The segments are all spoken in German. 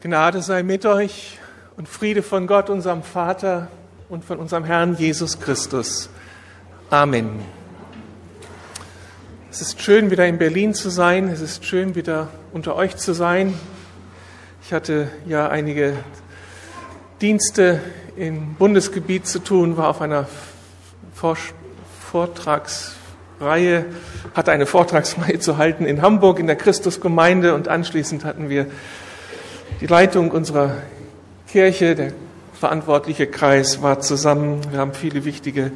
Gnade sei mit euch und Friede von Gott, unserem Vater und von unserem Herrn Jesus Christus. Amen. Es ist schön, wieder in Berlin zu sein. Es ist schön, wieder unter euch zu sein. Ich hatte ja einige Dienste im Bundesgebiet zu tun, war auf einer Vortragsreihe, hatte eine Vortragsreihe zu halten in Hamburg in der Christusgemeinde und anschließend hatten wir die Leitung unserer Kirche, der verantwortliche Kreis war zusammen. Wir haben viele wichtige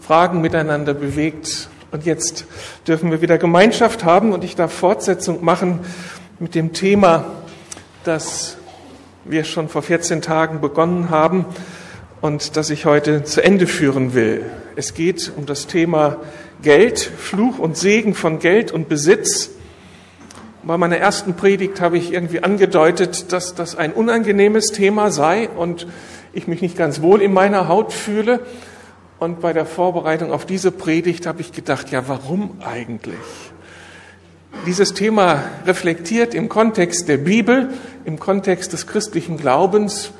Fragen miteinander bewegt. Und jetzt dürfen wir wieder Gemeinschaft haben und ich darf Fortsetzung machen mit dem Thema, das wir schon vor 14 Tagen begonnen haben und das ich heute zu Ende führen will. Es geht um das Thema Geld, Fluch und Segen von Geld und Besitz. Bei meiner ersten Predigt habe ich irgendwie angedeutet, dass das ein unangenehmes Thema sei und ich mich nicht ganz wohl in meiner Haut fühle. Und bei der Vorbereitung auf diese Predigt habe ich gedacht, ja, warum eigentlich? Dieses Thema reflektiert im Kontext der Bibel, im Kontext des christlichen Glaubens,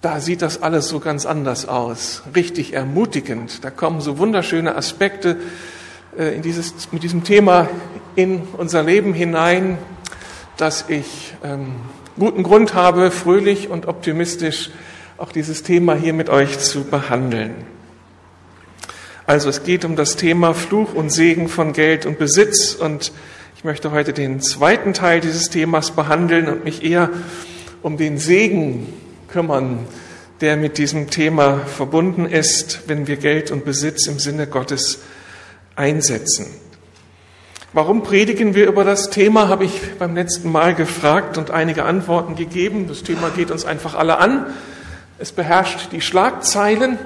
da sieht das alles so ganz anders aus. Richtig ermutigend. Da kommen so wunderschöne Aspekte äh, in dieses, mit diesem Thema in unser Leben hinein, dass ich ähm, guten Grund habe, fröhlich und optimistisch auch dieses Thema hier mit euch zu behandeln. Also es geht um das Thema Fluch und Segen von Geld und Besitz und ich möchte heute den zweiten Teil dieses Themas behandeln und mich eher um den Segen kümmern, der mit diesem Thema verbunden ist, wenn wir Geld und Besitz im Sinne Gottes einsetzen. Warum predigen wir über das Thema, habe ich beim letzten Mal gefragt und einige Antworten gegeben. Das Thema geht uns einfach alle an. Es beherrscht die Schlagzeilen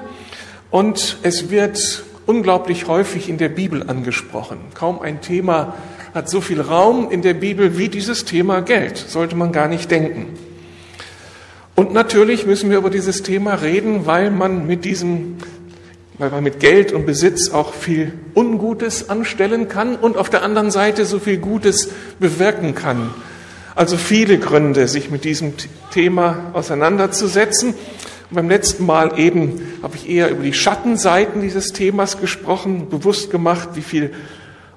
und es wird unglaublich häufig in der Bibel angesprochen. Kaum ein Thema hat so viel Raum in der Bibel wie dieses Thema Geld. Sollte man gar nicht denken. Und natürlich müssen wir über dieses Thema reden, weil man mit diesem weil man mit Geld und Besitz auch viel Ungutes anstellen kann und auf der anderen Seite so viel Gutes bewirken kann. Also viele Gründe, sich mit diesem Thema auseinanderzusetzen. Und beim letzten Mal eben habe ich eher über die Schattenseiten dieses Themas gesprochen, bewusst gemacht, wie viel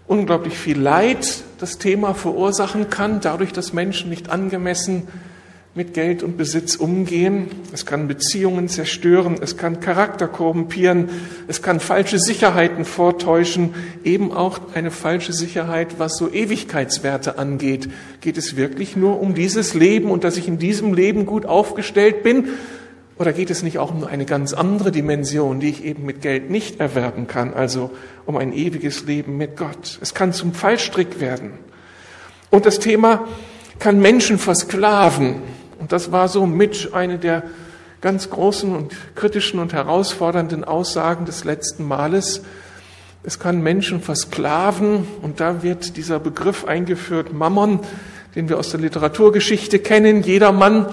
unglaublich viel Leid das Thema verursachen kann, dadurch, dass Menschen nicht angemessen mit Geld und Besitz umgehen. Es kann Beziehungen zerstören, es kann Charakter korrumpieren, es kann falsche Sicherheiten vortäuschen, eben auch eine falsche Sicherheit, was so Ewigkeitswerte angeht. Geht es wirklich nur um dieses Leben und dass ich in diesem Leben gut aufgestellt bin? Oder geht es nicht auch um eine ganz andere Dimension, die ich eben mit Geld nicht erwerben kann, also um ein ewiges Leben mit Gott? Es kann zum Fallstrick werden. Und das Thema kann Menschen versklaven. Und das war so mit eine der ganz großen und kritischen und herausfordernden Aussagen des letzten Males. Es kann Menschen versklaven und da wird dieser Begriff eingeführt, Mammon, den wir aus der Literaturgeschichte kennen. Jeder Mann,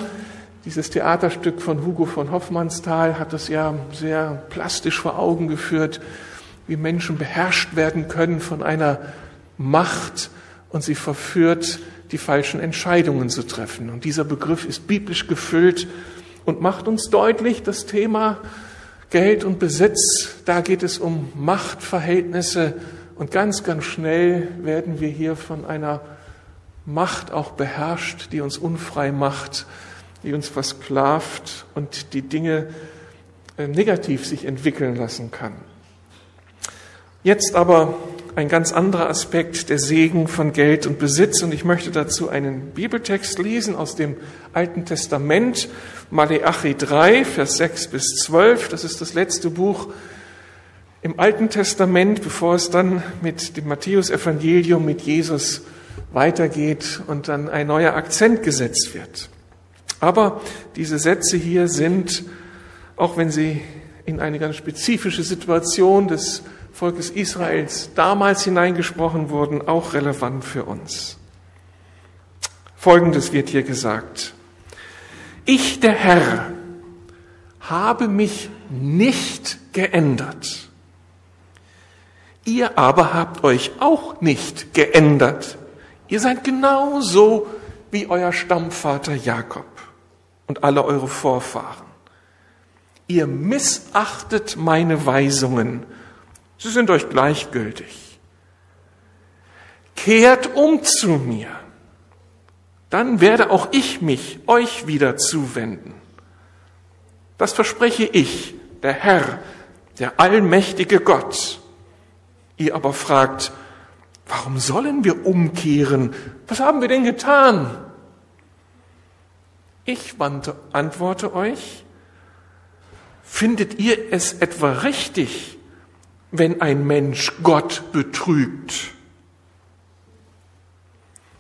dieses Theaterstück von Hugo von Hoffmannsthal hat das ja sehr plastisch vor Augen geführt, wie Menschen beherrscht werden können von einer Macht und sie verführt, die falschen Entscheidungen zu treffen. Und dieser Begriff ist biblisch gefüllt und macht uns deutlich, das Thema Geld und Besitz, da geht es um Machtverhältnisse und ganz, ganz schnell werden wir hier von einer Macht auch beherrscht, die uns unfrei macht, die uns versklavt und die Dinge äh, negativ sich entwickeln lassen kann. Jetzt aber ein ganz anderer Aspekt, der Segen von Geld und Besitz. Und ich möchte dazu einen Bibeltext lesen aus dem Alten Testament, Maleachi 3, Vers 6 bis 12. Das ist das letzte Buch im Alten Testament, bevor es dann mit dem Matthäusevangelium mit Jesus weitergeht und dann ein neuer Akzent gesetzt wird. Aber diese Sätze hier sind, auch wenn sie in eine ganz spezifische Situation des Volkes Israels damals hineingesprochen wurden, auch relevant für uns. Folgendes wird hier gesagt. Ich, der Herr, habe mich nicht geändert. Ihr aber habt euch auch nicht geändert. Ihr seid genauso, wie euer Stammvater Jakob und alle eure Vorfahren. Ihr missachtet meine Weisungen. Sie sind euch gleichgültig. Kehrt um zu mir. Dann werde auch ich mich euch wieder zuwenden. Das verspreche ich, der Herr, der allmächtige Gott. Ihr aber fragt, warum sollen wir umkehren? Was haben wir denn getan? Ich antworte euch, findet ihr es etwa richtig, wenn ein Mensch Gott betrügt?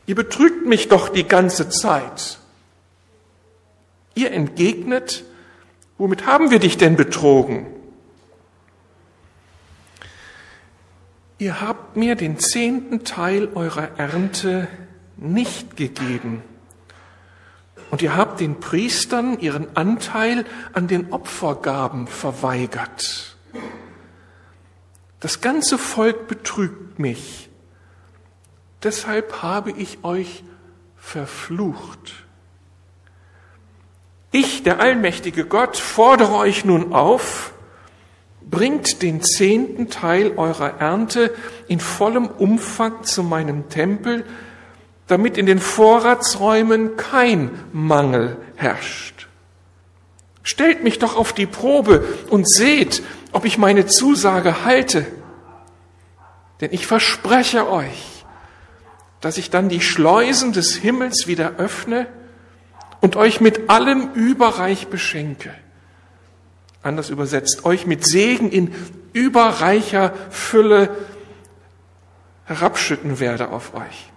Ihr betrügt mich doch die ganze Zeit. Ihr entgegnet, womit haben wir dich denn betrogen? Ihr habt mir den zehnten Teil eurer Ernte nicht gegeben. Und ihr habt den Priestern ihren Anteil an den Opfergaben verweigert. Das ganze Volk betrügt mich. Deshalb habe ich euch verflucht. Ich, der allmächtige Gott, fordere euch nun auf, bringt den zehnten Teil eurer Ernte in vollem Umfang zu meinem Tempel, damit in den Vorratsräumen kein Mangel herrscht. Stellt mich doch auf die Probe und seht, ob ich meine Zusage halte. Denn ich verspreche euch, dass ich dann die Schleusen des Himmels wieder öffne und euch mit allem überreich beschenke anders übersetzt, euch mit Segen in überreicher Fülle herabschütten werde auf euch.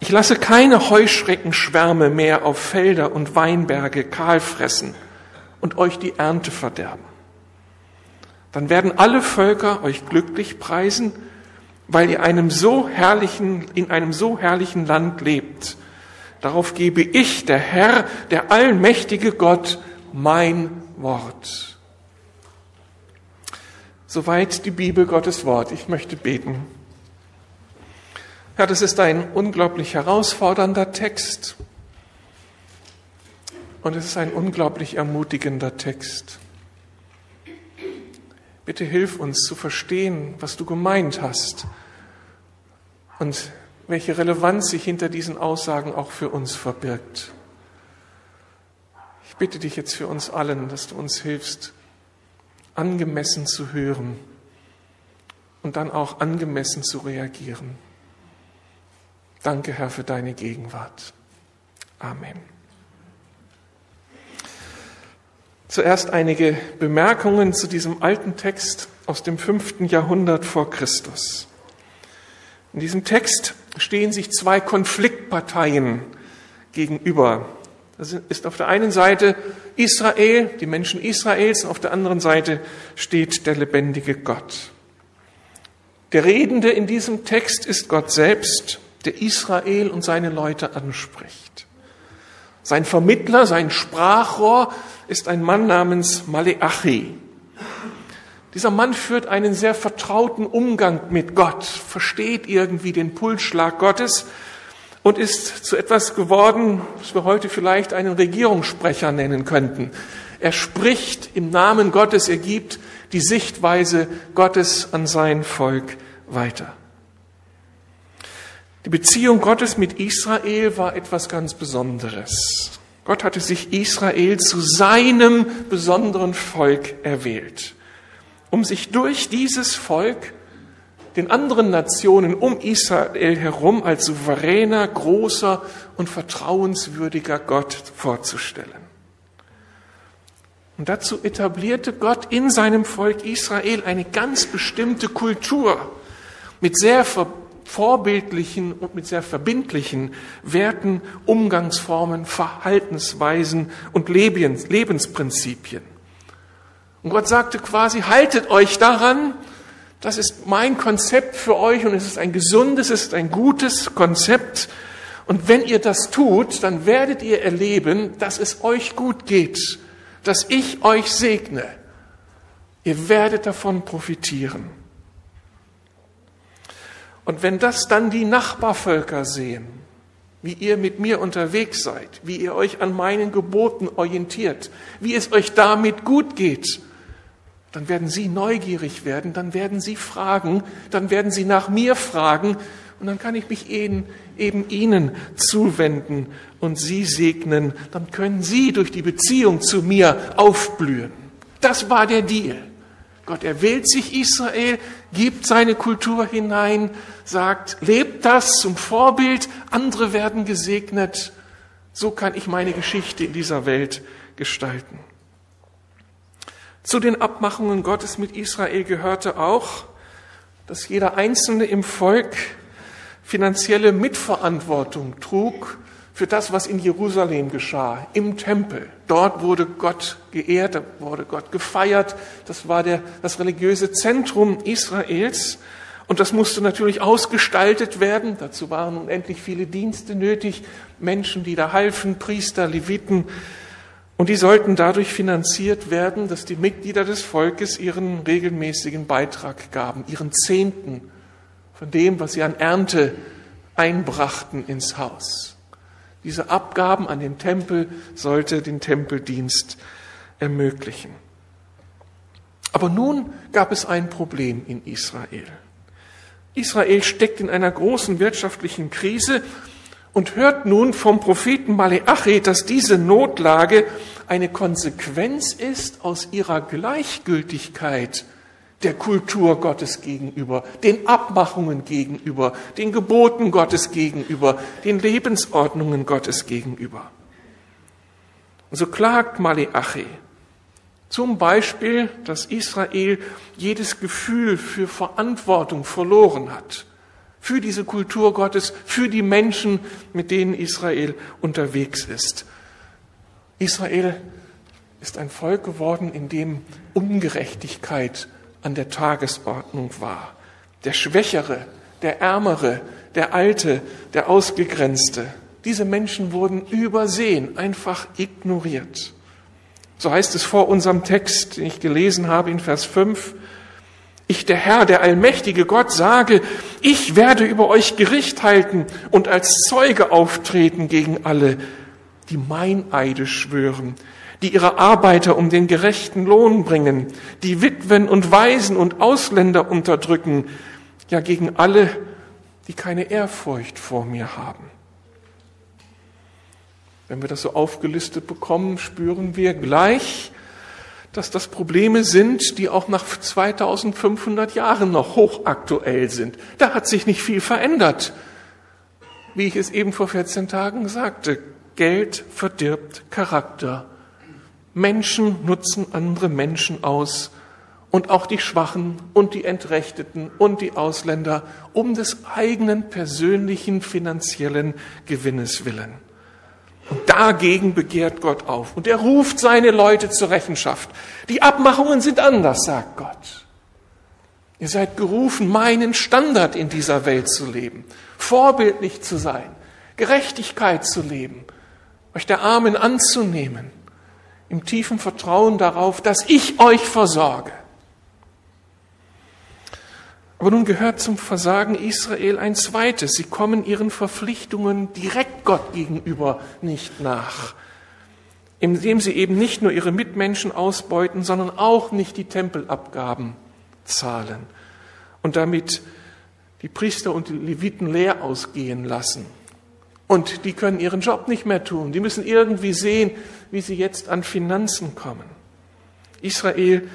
Ich lasse keine Heuschreckenschwärme mehr auf Felder und Weinberge kahl fressen und euch die Ernte verderben. Dann werden alle Völker euch glücklich preisen, weil ihr einem so herrlichen, in einem so herrlichen Land lebt. Darauf gebe ich, der Herr, der allmächtige Gott, mein Wort. Soweit die Bibel Gottes Wort. Ich möchte beten. Herr, das ist ein unglaublich herausfordernder Text und es ist ein unglaublich ermutigender Text. Bitte hilf uns zu verstehen, was du gemeint hast und welche Relevanz sich hinter diesen Aussagen auch für uns verbirgt. Ich bitte dich jetzt für uns allen, dass du uns hilfst, angemessen zu hören und dann auch angemessen zu reagieren. Danke, Herr, für deine Gegenwart. Amen. Zuerst einige Bemerkungen zu diesem alten Text aus dem fünften Jahrhundert vor Christus. In diesem Text stehen sich zwei Konfliktparteien gegenüber. Das ist auf der einen Seite Israel, die Menschen Israels, und auf der anderen Seite steht der lebendige Gott. Der Redende in diesem Text ist Gott selbst, der Israel und seine Leute anspricht. Sein Vermittler, sein Sprachrohr ist ein Mann namens Maleachi. Dieser Mann führt einen sehr vertrauten Umgang mit Gott, versteht irgendwie den Pulsschlag Gottes, und ist zu etwas geworden, was wir heute vielleicht einen Regierungssprecher nennen könnten. Er spricht im Namen Gottes, er gibt die Sichtweise Gottes an sein Volk weiter. Die Beziehung Gottes mit Israel war etwas ganz Besonderes. Gott hatte sich Israel zu seinem besonderen Volk erwählt, um sich durch dieses Volk den anderen Nationen um Israel herum als souveräner, großer und vertrauenswürdiger Gott vorzustellen. Und dazu etablierte Gott in seinem Volk Israel eine ganz bestimmte Kultur mit sehr vorbildlichen und mit sehr verbindlichen Werten, Umgangsformen, Verhaltensweisen und Lebensprinzipien. Und Gott sagte quasi, haltet euch daran, das ist mein Konzept für euch und es ist ein gesundes, es ist ein gutes Konzept. Und wenn ihr das tut, dann werdet ihr erleben, dass es euch gut geht, dass ich euch segne. Ihr werdet davon profitieren. Und wenn das dann die Nachbarvölker sehen, wie ihr mit mir unterwegs seid, wie ihr euch an meinen Geboten orientiert, wie es euch damit gut geht, dann werden sie neugierig werden, dann werden sie fragen, dann werden sie nach mir fragen und dann kann ich mich eben, eben ihnen zuwenden und sie segnen, dann können sie durch die Beziehung zu mir aufblühen. Das war der Deal. Gott erwählt sich Israel, gibt seine Kultur hinein, sagt, lebt das zum Vorbild, andere werden gesegnet. So kann ich meine Geschichte in dieser Welt gestalten. Zu den Abmachungen Gottes mit Israel gehörte auch, dass jeder Einzelne im Volk finanzielle Mitverantwortung trug für das, was in Jerusalem geschah, im Tempel. Dort wurde Gott geehrt, da wurde Gott gefeiert. Das war der, das religiöse Zentrum Israels. Und das musste natürlich ausgestaltet werden. Dazu waren unendlich viele Dienste nötig. Menschen, die da halfen, Priester, Leviten. Und die sollten dadurch finanziert werden, dass die Mitglieder des Volkes ihren regelmäßigen Beitrag gaben, ihren Zehnten von dem, was sie an Ernte einbrachten ins Haus. Diese Abgaben an den Tempel sollte den Tempeldienst ermöglichen. Aber nun gab es ein Problem in Israel. Israel steckt in einer großen wirtschaftlichen Krise und hört nun vom Propheten Maleachi, dass diese Notlage eine Konsequenz ist aus ihrer Gleichgültigkeit der Kultur Gottes gegenüber, den Abmachungen gegenüber, den Geboten Gottes gegenüber, den Lebensordnungen Gottes gegenüber. Und so klagt Maleachi zum Beispiel, dass Israel jedes Gefühl für Verantwortung verloren hat, für diese Kultur Gottes, für die Menschen, mit denen Israel unterwegs ist. Israel ist ein Volk geworden, in dem Ungerechtigkeit an der Tagesordnung war. Der Schwächere, der Ärmere, der Alte, der Ausgegrenzte. Diese Menschen wurden übersehen, einfach ignoriert. So heißt es vor unserem Text, den ich gelesen habe in Vers 5. Ich, der Herr, der allmächtige Gott, sage, ich werde über euch Gericht halten und als Zeuge auftreten gegen alle, die Meineide schwören, die ihre Arbeiter um den gerechten Lohn bringen, die Witwen und Waisen und Ausländer unterdrücken, ja gegen alle, die keine Ehrfurcht vor mir haben. Wenn wir das so aufgelistet bekommen, spüren wir gleich, dass das Probleme sind, die auch nach 2500 Jahren noch hochaktuell sind. Da hat sich nicht viel verändert. Wie ich es eben vor 14 Tagen sagte, Geld verdirbt Charakter Menschen nutzen andere Menschen aus und auch die Schwachen und die Entrechteten und die Ausländer um des eigenen persönlichen finanziellen Gewinnes willen. Und dagegen begehrt Gott auf. Und er ruft seine Leute zur Rechenschaft. Die Abmachungen sind anders, sagt Gott. Ihr seid gerufen, meinen Standard in dieser Welt zu leben, vorbildlich zu sein, Gerechtigkeit zu leben, euch der Armen anzunehmen im tiefen Vertrauen darauf, dass ich euch versorge. Aber nun gehört zum Versagen Israel ein zweites. Sie kommen ihren Verpflichtungen direkt Gott gegenüber nicht nach, indem sie eben nicht nur ihre Mitmenschen ausbeuten, sondern auch nicht die Tempelabgaben zahlen und damit die Priester und die Leviten leer ausgehen lassen. Und die können ihren Job nicht mehr tun. Die müssen irgendwie sehen, wie sie jetzt an Finanzen kommen. Israel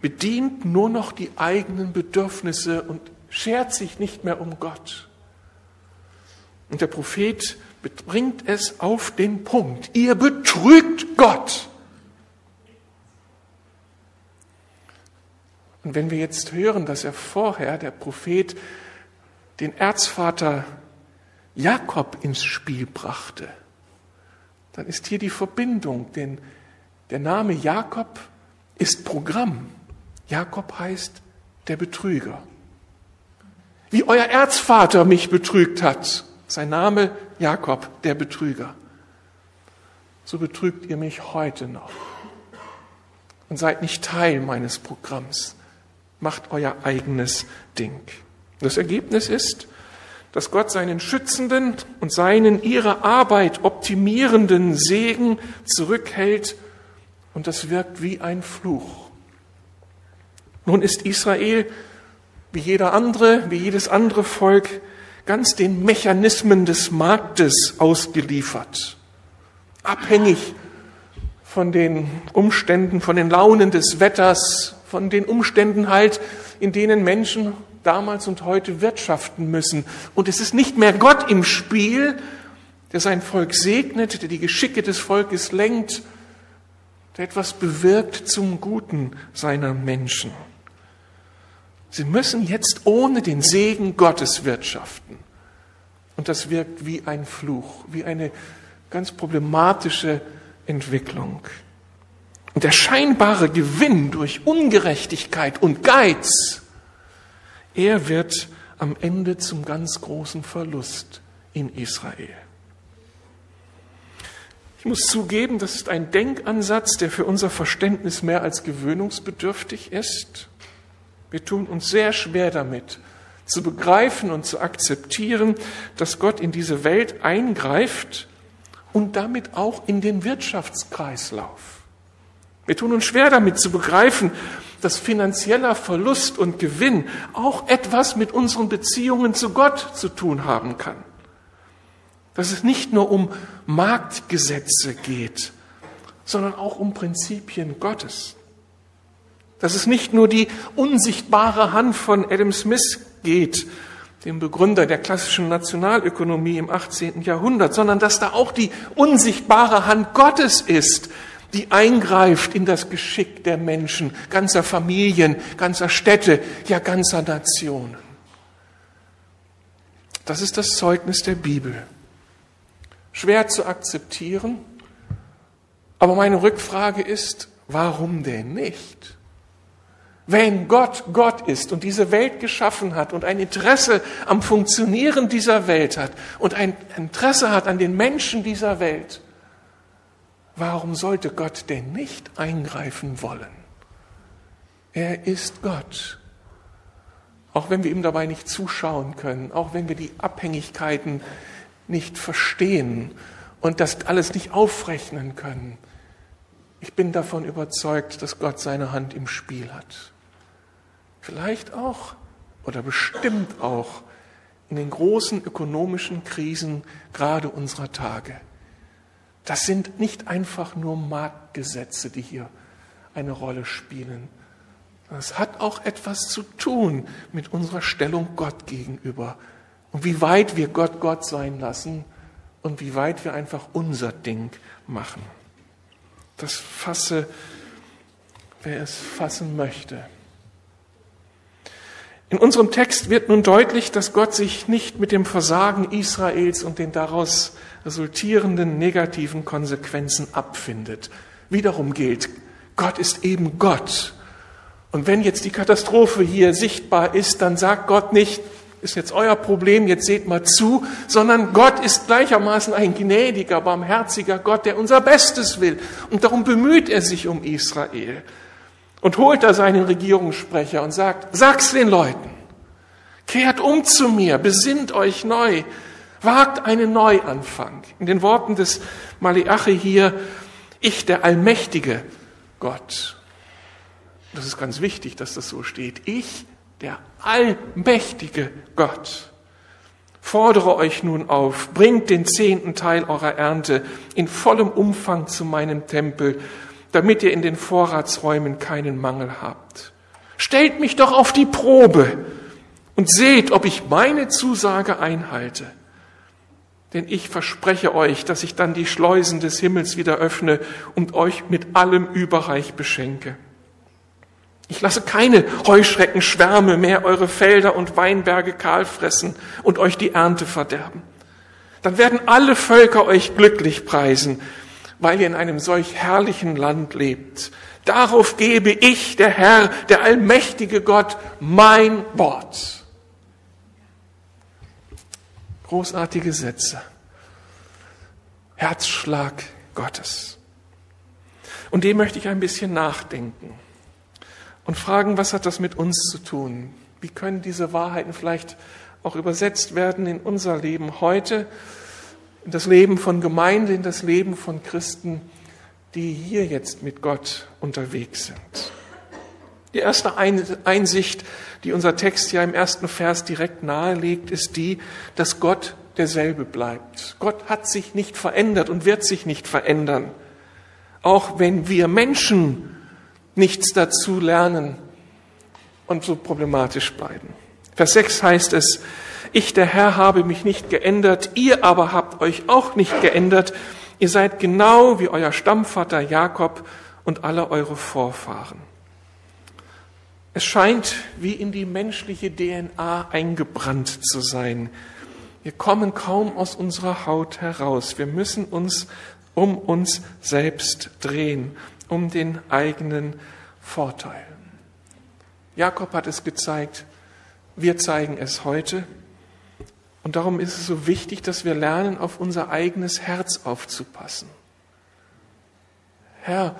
bedient nur noch die eigenen Bedürfnisse und schert sich nicht mehr um Gott. Und der Prophet bringt es auf den Punkt. Ihr betrügt Gott. Und wenn wir jetzt hören, dass er vorher, der Prophet, den Erzvater Jakob ins Spiel brachte, dann ist hier die Verbindung, denn der Name Jakob ist Programm. Jakob heißt der Betrüger. Wie euer Erzvater mich betrügt hat, sein Name Jakob, der Betrüger. So betrügt ihr mich heute noch. Und seid nicht Teil meines Programms. Macht euer eigenes Ding. Das Ergebnis ist, dass Gott seinen schützenden und seinen ihre Arbeit optimierenden Segen zurückhält und das wirkt wie ein Fluch. Nun ist Israel wie jeder andere, wie jedes andere Volk ganz den Mechanismen des Marktes ausgeliefert, abhängig von den Umständen, von den Launen des Wetters, von den Umständen halt, in denen Menschen damals und heute wirtschaften müssen. Und es ist nicht mehr Gott im Spiel, der sein Volk segnet, der die Geschicke des Volkes lenkt, der etwas bewirkt zum Guten seiner Menschen. Sie müssen jetzt ohne den Segen Gottes wirtschaften. Und das wirkt wie ein Fluch, wie eine ganz problematische Entwicklung. Und der scheinbare Gewinn durch Ungerechtigkeit und Geiz, er wird am Ende zum ganz großen Verlust in Israel. Ich muss zugeben, das ist ein Denkansatz, der für unser Verständnis mehr als gewöhnungsbedürftig ist. Wir tun uns sehr schwer damit, zu begreifen und zu akzeptieren, dass Gott in diese Welt eingreift und damit auch in den Wirtschaftskreislauf. Wir tun uns schwer damit zu begreifen, dass finanzieller Verlust und Gewinn auch etwas mit unseren Beziehungen zu Gott zu tun haben kann. Dass es nicht nur um Marktgesetze geht, sondern auch um Prinzipien Gottes dass es nicht nur die unsichtbare Hand von Adam Smith geht, dem Begründer der klassischen Nationalökonomie im 18. Jahrhundert, sondern dass da auch die unsichtbare Hand Gottes ist, die eingreift in das Geschick der Menschen, ganzer Familien, ganzer Städte, ja ganzer Nationen. Das ist das Zeugnis der Bibel. Schwer zu akzeptieren, aber meine Rückfrage ist, warum denn nicht? Wenn Gott Gott ist und diese Welt geschaffen hat und ein Interesse am Funktionieren dieser Welt hat und ein Interesse hat an den Menschen dieser Welt, warum sollte Gott denn nicht eingreifen wollen? Er ist Gott. Auch wenn wir ihm dabei nicht zuschauen können, auch wenn wir die Abhängigkeiten nicht verstehen und das alles nicht aufrechnen können. Ich bin davon überzeugt, dass Gott seine Hand im Spiel hat. Vielleicht auch oder bestimmt auch in den großen ökonomischen Krisen gerade unserer Tage. Das sind nicht einfach nur Marktgesetze, die hier eine Rolle spielen. Das hat auch etwas zu tun mit unserer Stellung Gott gegenüber und wie weit wir Gott Gott sein lassen und wie weit wir einfach unser Ding machen. Das fasse, wer es fassen möchte. In unserem Text wird nun deutlich, dass Gott sich nicht mit dem Versagen Israels und den daraus resultierenden negativen Konsequenzen abfindet. Wiederum gilt, Gott ist eben Gott. Und wenn jetzt die Katastrophe hier sichtbar ist, dann sagt Gott nicht, ist jetzt euer Problem, jetzt seht mal zu, sondern Gott ist gleichermaßen ein gnädiger, barmherziger Gott, der unser Bestes will. Und darum bemüht er sich um Israel und holt da seinen Regierungssprecher und sagt, sag's den Leuten, kehrt um zu mir, besinnt euch neu, wagt einen Neuanfang. In den Worten des Maleachi hier, ich, der allmächtige Gott. Das ist ganz wichtig, dass das so steht. Ich, der allmächtige Gott. Fordere euch nun auf, bringt den zehnten Teil eurer Ernte in vollem Umfang zu meinem Tempel damit ihr in den Vorratsräumen keinen Mangel habt. Stellt mich doch auf die Probe und seht, ob ich meine Zusage einhalte. Denn ich verspreche euch, dass ich dann die Schleusen des Himmels wieder öffne und euch mit allem überreich beschenke. Ich lasse keine Heuschreckenschwärme mehr eure Felder und Weinberge kahl fressen und euch die Ernte verderben. Dann werden alle Völker euch glücklich preisen weil ihr in einem solch herrlichen Land lebt. Darauf gebe ich, der Herr, der allmächtige Gott, mein Wort. Großartige Sätze. Herzschlag Gottes. Und dem möchte ich ein bisschen nachdenken und fragen, was hat das mit uns zu tun? Wie können diese Wahrheiten vielleicht auch übersetzt werden in unser Leben heute, in das Leben von Gemeinde, in das Leben von Christen, die hier jetzt mit Gott unterwegs sind. Die erste Einsicht, die unser Text ja im ersten Vers direkt nahelegt, ist die, dass Gott derselbe bleibt. Gott hat sich nicht verändert und wird sich nicht verändern. Auch wenn wir Menschen nichts dazu lernen und so problematisch bleiben. Vers 6 heißt es, ich der Herr habe mich nicht geändert, ihr aber habt euch auch nicht geändert. Ihr seid genau wie euer Stammvater Jakob und alle eure Vorfahren. Es scheint wie in die menschliche DNA eingebrannt zu sein. Wir kommen kaum aus unserer Haut heraus. Wir müssen uns um uns selbst drehen, um den eigenen Vorteil. Jakob hat es gezeigt, wir zeigen es heute. Und darum ist es so wichtig, dass wir lernen, auf unser eigenes Herz aufzupassen. Herr,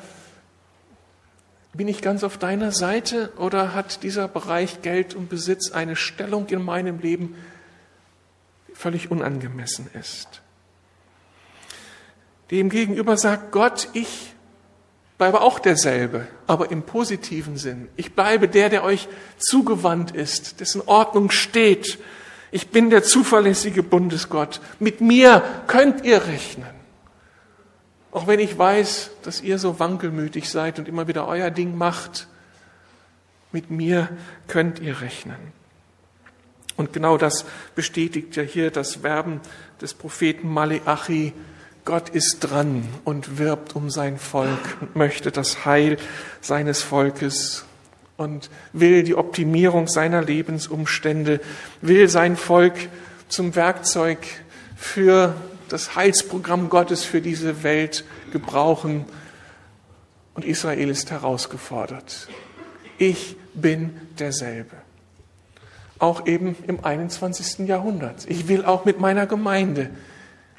bin ich ganz auf deiner Seite oder hat dieser Bereich Geld und Besitz eine Stellung in meinem Leben, die völlig unangemessen ist? Dem gegenüber sagt Gott, ich bleibe auch derselbe, aber im positiven Sinn. Ich bleibe der, der euch zugewandt ist, dessen Ordnung steht. Ich bin der zuverlässige Bundesgott. Mit mir könnt ihr rechnen. Auch wenn ich weiß, dass ihr so wankelmütig seid und immer wieder euer Ding macht, mit mir könnt ihr rechnen. Und genau das bestätigt ja hier das Werben des Propheten Maleachi. Gott ist dran und wirbt um sein Volk und möchte das Heil seines Volkes und will die Optimierung seiner Lebensumstände, will sein Volk zum Werkzeug für das Heilsprogramm Gottes für diese Welt gebrauchen. Und Israel ist herausgefordert. Ich bin derselbe. Auch eben im 21. Jahrhundert. Ich will auch mit meiner Gemeinde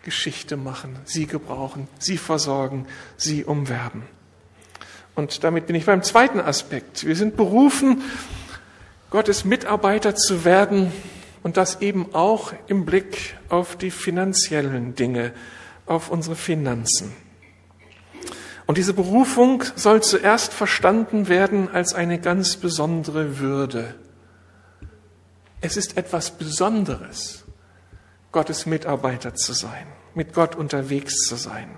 Geschichte machen, sie gebrauchen, sie versorgen, sie umwerben. Und damit bin ich beim zweiten Aspekt. Wir sind berufen, Gottes Mitarbeiter zu werden und das eben auch im Blick auf die finanziellen Dinge, auf unsere Finanzen. Und diese Berufung soll zuerst verstanden werden als eine ganz besondere Würde. Es ist etwas Besonderes, Gottes Mitarbeiter zu sein, mit Gott unterwegs zu sein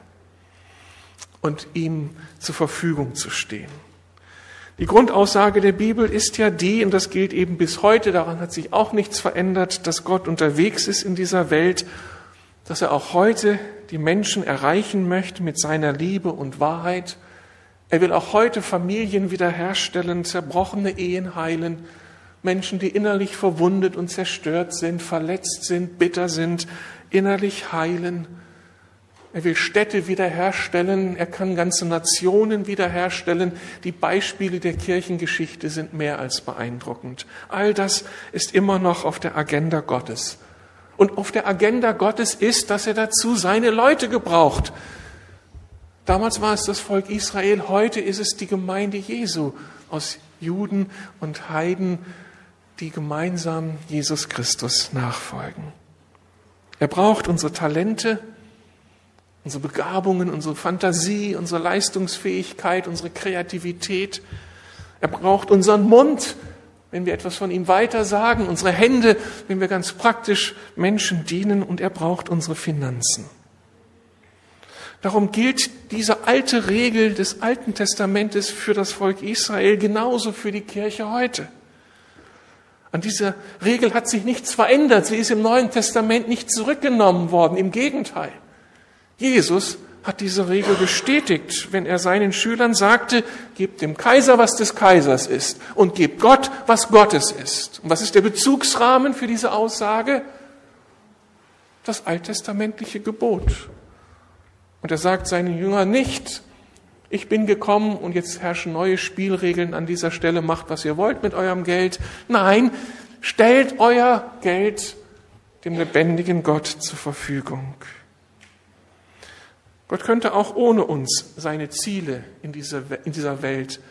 und ihm zur Verfügung zu stehen. Die Grundaussage der Bibel ist ja die, und das gilt eben bis heute, daran hat sich auch nichts verändert, dass Gott unterwegs ist in dieser Welt, dass er auch heute die Menschen erreichen möchte mit seiner Liebe und Wahrheit. Er will auch heute Familien wiederherstellen, zerbrochene Ehen heilen, Menschen, die innerlich verwundet und zerstört sind, verletzt sind, bitter sind, innerlich heilen. Er will Städte wiederherstellen, er kann ganze Nationen wiederherstellen. Die Beispiele der Kirchengeschichte sind mehr als beeindruckend. All das ist immer noch auf der Agenda Gottes. Und auf der Agenda Gottes ist, dass er dazu seine Leute gebraucht. Damals war es das Volk Israel, heute ist es die Gemeinde Jesu aus Juden und Heiden, die gemeinsam Jesus Christus nachfolgen. Er braucht unsere Talente, unsere Begabungen, unsere Fantasie, unsere Leistungsfähigkeit, unsere Kreativität. Er braucht unseren Mund, wenn wir etwas von ihm weitersagen, unsere Hände, wenn wir ganz praktisch Menschen dienen und er braucht unsere Finanzen. Darum gilt diese alte Regel des Alten Testamentes für das Volk Israel genauso für die Kirche heute. An dieser Regel hat sich nichts verändert. Sie ist im Neuen Testament nicht zurückgenommen worden. Im Gegenteil. Jesus hat diese Regel bestätigt, wenn er seinen Schülern sagte, gebt dem Kaiser, was des Kaisers ist und gebt Gott, was Gottes ist. Und was ist der Bezugsrahmen für diese Aussage? Das alttestamentliche Gebot. Und er sagt seinen Jüngern nicht, ich bin gekommen und jetzt herrschen neue Spielregeln an dieser Stelle, macht, was ihr wollt mit eurem Geld. Nein, stellt euer Geld dem lebendigen Gott zur Verfügung. Gott könnte auch ohne uns seine Ziele in dieser, in dieser Welt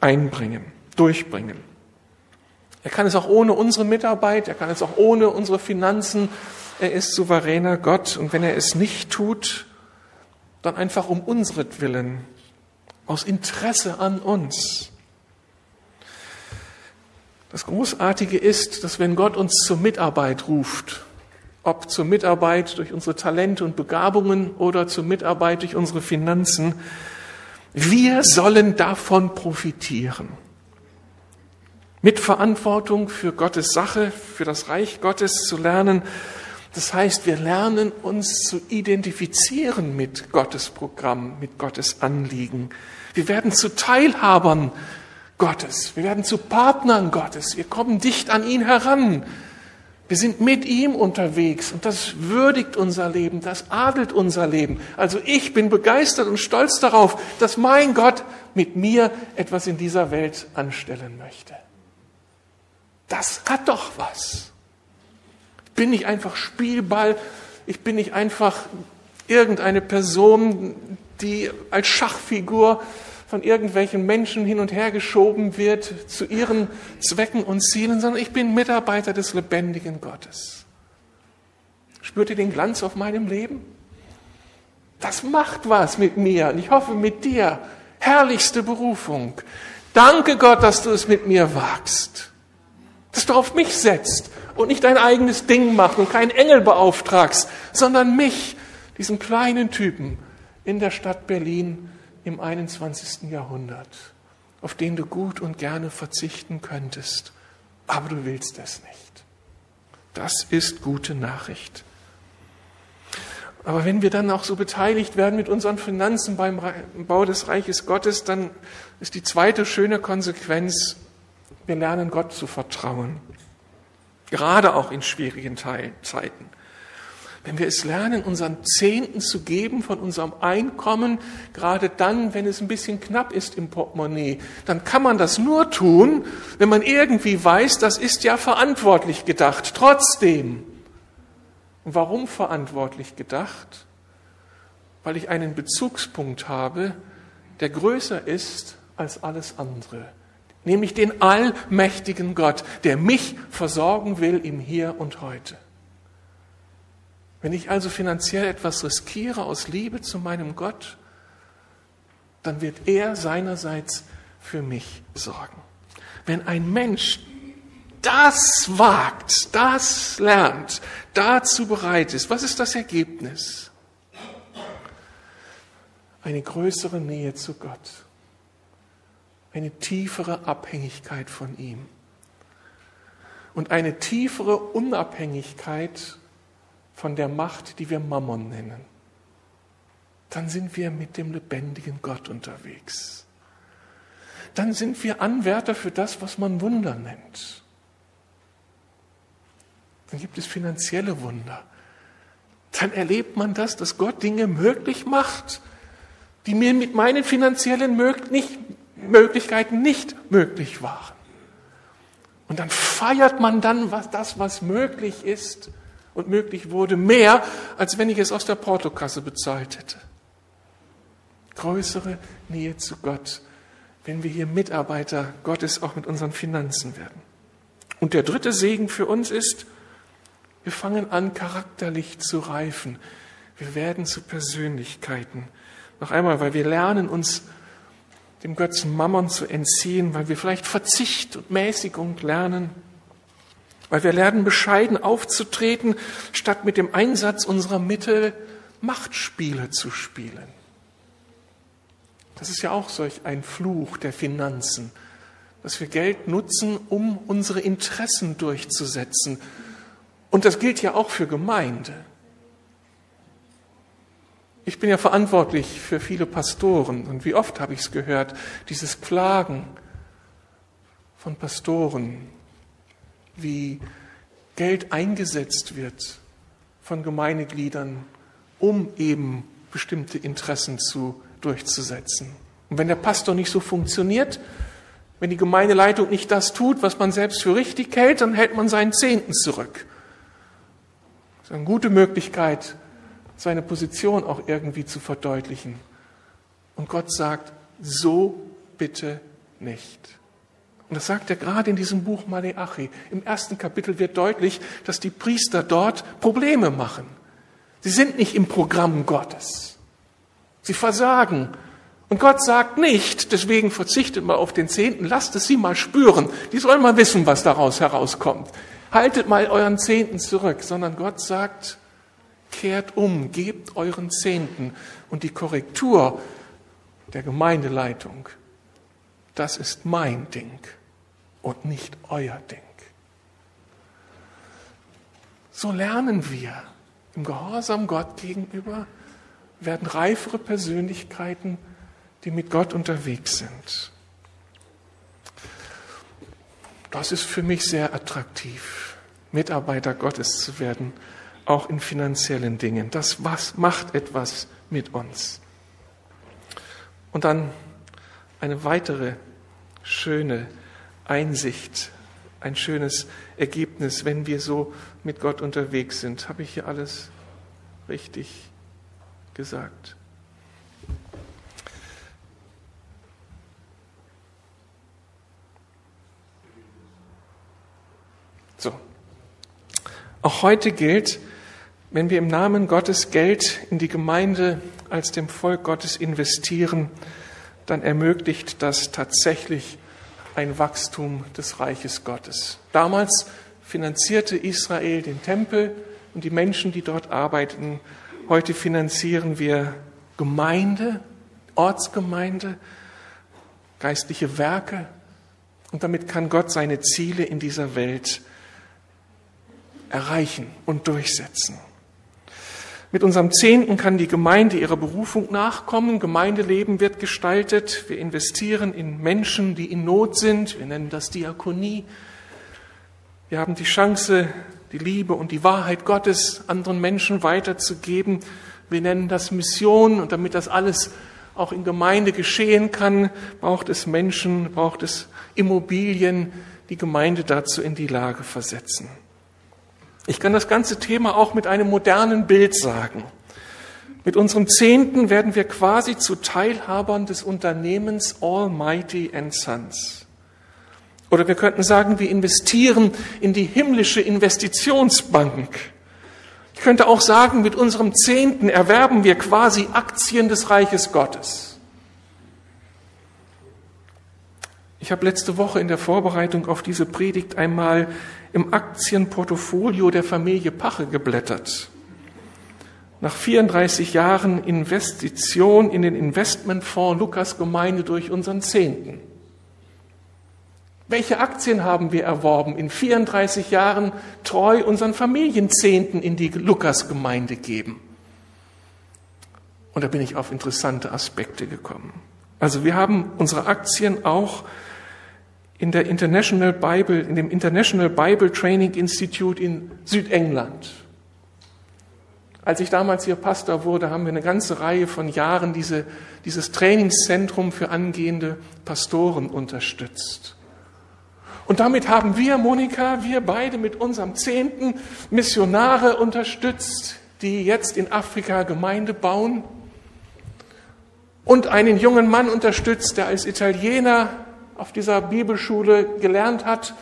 einbringen, durchbringen. Er kann es auch ohne unsere Mitarbeit, er kann es auch ohne unsere Finanzen. Er ist souveräner Gott und wenn er es nicht tut, dann einfach um unsretwillen, aus Interesse an uns. Das Großartige ist, dass wenn Gott uns zur Mitarbeit ruft, ob zur Mitarbeit durch unsere Talente und Begabungen oder zur Mitarbeit durch unsere Finanzen, wir sollen davon profitieren. Mit Verantwortung für Gottes Sache, für das Reich Gottes zu lernen. Das heißt, wir lernen uns zu identifizieren mit Gottes Programm, mit Gottes Anliegen. Wir werden zu Teilhabern Gottes. Wir werden zu Partnern Gottes. Wir kommen dicht an ihn heran. Wir sind mit ihm unterwegs und das würdigt unser Leben, das adelt unser Leben. Also ich bin begeistert und stolz darauf, dass mein Gott mit mir etwas in dieser Welt anstellen möchte. Das hat doch was. Ich bin nicht einfach Spielball, ich bin nicht einfach irgendeine Person, die als Schachfigur von irgendwelchen Menschen hin und her geschoben wird zu ihren Zwecken und Zielen, sondern ich bin Mitarbeiter des lebendigen Gottes. Spürt ihr den Glanz auf meinem Leben? Das macht was mit mir und ich hoffe mit dir. Herrlichste Berufung. Danke Gott, dass du es mit mir wagst. Dass du auf mich setzt und nicht dein eigenes Ding machst und keinen Engel beauftragst, sondern mich, diesen kleinen Typen in der Stadt Berlin, im 21. Jahrhundert, auf den du gut und gerne verzichten könntest, aber du willst es nicht. Das ist gute Nachricht. Aber wenn wir dann auch so beteiligt werden mit unseren Finanzen beim Bau des Reiches Gottes, dann ist die zweite schöne Konsequenz, wir lernen Gott zu vertrauen. Gerade auch in schwierigen Zeiten. Wenn wir es lernen, unseren Zehnten zu geben von unserem Einkommen, gerade dann, wenn es ein bisschen knapp ist im Portemonnaie, dann kann man das nur tun, wenn man irgendwie weiß, das ist ja verantwortlich gedacht. Trotzdem. Und warum verantwortlich gedacht? Weil ich einen Bezugspunkt habe, der größer ist als alles andere. Nämlich den allmächtigen Gott, der mich versorgen will im Hier und heute. Wenn ich also finanziell etwas riskiere aus Liebe zu meinem Gott, dann wird er seinerseits für mich sorgen. Wenn ein Mensch das wagt, das lernt, dazu bereit ist, was ist das Ergebnis? Eine größere Nähe zu Gott, eine tiefere Abhängigkeit von ihm und eine tiefere Unabhängigkeit von der Macht, die wir Mammon nennen, dann sind wir mit dem lebendigen Gott unterwegs. Dann sind wir Anwärter für das, was man Wunder nennt. Dann gibt es finanzielle Wunder. Dann erlebt man das, dass Gott Dinge möglich macht, die mir mit meinen finanziellen Möglichkeiten nicht möglich waren. Und dann feiert man dann was, das, was möglich ist und möglich wurde, mehr, als wenn ich es aus der Portokasse bezahlt hätte. Größere Nähe zu Gott, wenn wir hier Mitarbeiter Gottes auch mit unseren Finanzen werden. Und der dritte Segen für uns ist, wir fangen an, charakterlich zu reifen. Wir werden zu Persönlichkeiten. Noch einmal, weil wir lernen, uns dem Götzen Mammon zu entziehen, weil wir vielleicht Verzicht und Mäßigung lernen, weil wir lernen, bescheiden aufzutreten, statt mit dem Einsatz unserer Mittel Machtspiele zu spielen. Das ist ja auch solch ein Fluch der Finanzen, dass wir Geld nutzen, um unsere Interessen durchzusetzen. Und das gilt ja auch für Gemeinde. Ich bin ja verantwortlich für viele Pastoren und wie oft habe ich es gehört, dieses Klagen von Pastoren, wie Geld eingesetzt wird von Gemeindegliedern, um eben bestimmte Interessen zu, durchzusetzen. Und wenn der Pastor nicht so funktioniert, wenn die Gemeindeleitung nicht das tut, was man selbst für richtig hält, dann hält man seinen Zehnten zurück. Das ist eine gute Möglichkeit, seine Position auch irgendwie zu verdeutlichen. Und Gott sagt, so bitte nicht. Und das sagt er gerade in diesem Buch Maleachi. Im ersten Kapitel wird deutlich, dass die Priester dort Probleme machen. Sie sind nicht im Programm Gottes. Sie versagen. Und Gott sagt nicht, deswegen verzichtet mal auf den Zehnten, lasst es sie mal spüren. Die sollen mal wissen, was daraus herauskommt. Haltet mal euren Zehnten zurück, sondern Gott sagt, kehrt um, gebt euren Zehnten. Und die Korrektur der Gemeindeleitung, das ist mein Ding und nicht euer Ding. So lernen wir im Gehorsam Gott gegenüber, werden reifere Persönlichkeiten, die mit Gott unterwegs sind. Das ist für mich sehr attraktiv, Mitarbeiter Gottes zu werden, auch in finanziellen Dingen. Das was macht etwas mit uns. Und dann eine weitere schöne Einsicht, ein schönes Ergebnis, wenn wir so mit Gott unterwegs sind. Habe ich hier alles richtig gesagt? So. Auch heute gilt, wenn wir im Namen Gottes Geld in die Gemeinde als dem Volk Gottes investieren, dann ermöglicht das tatsächlich ein Wachstum des Reiches Gottes. Damals finanzierte Israel den Tempel und die Menschen, die dort arbeiten. Heute finanzieren wir Gemeinde, Ortsgemeinde, geistliche Werke. Und damit kann Gott seine Ziele in dieser Welt erreichen und durchsetzen. Mit unserem Zehnten kann die Gemeinde ihrer Berufung nachkommen. Gemeindeleben wird gestaltet. Wir investieren in Menschen, die in Not sind. Wir nennen das Diakonie. Wir haben die Chance, die Liebe und die Wahrheit Gottes anderen Menschen weiterzugeben. Wir nennen das Mission. Und damit das alles auch in Gemeinde geschehen kann, braucht es Menschen, braucht es Immobilien, die Gemeinde dazu in die Lage versetzen. Ich kann das ganze Thema auch mit einem modernen Bild sagen. Mit unserem Zehnten werden wir quasi zu Teilhabern des Unternehmens Almighty and Sons. Oder wir könnten sagen, wir investieren in die himmlische Investitionsbank. Ich könnte auch sagen, mit unserem Zehnten erwerben wir quasi Aktien des Reiches Gottes. Ich habe letzte Woche in der Vorbereitung auf diese Predigt einmal im Aktienportfolio der Familie Pache geblättert. Nach 34 Jahren Investition in den Investmentfonds Lukas Gemeinde durch unseren Zehnten. Welche Aktien haben wir erworben in 34 Jahren treu unseren Familienzehnten in die Lukas Gemeinde geben? Und da bin ich auf interessante Aspekte gekommen. Also wir haben unsere Aktien auch in der International Bible, in dem International Bible Training Institute in Südengland. Als ich damals hier Pastor wurde, haben wir eine ganze Reihe von Jahren diese, dieses Trainingszentrum für angehende Pastoren unterstützt. Und damit haben wir, Monika, wir beide mit unserem Zehnten Missionare unterstützt, die jetzt in Afrika Gemeinde bauen und einen jungen Mann unterstützt, der als Italiener auf dieser Bibelschule gelernt hat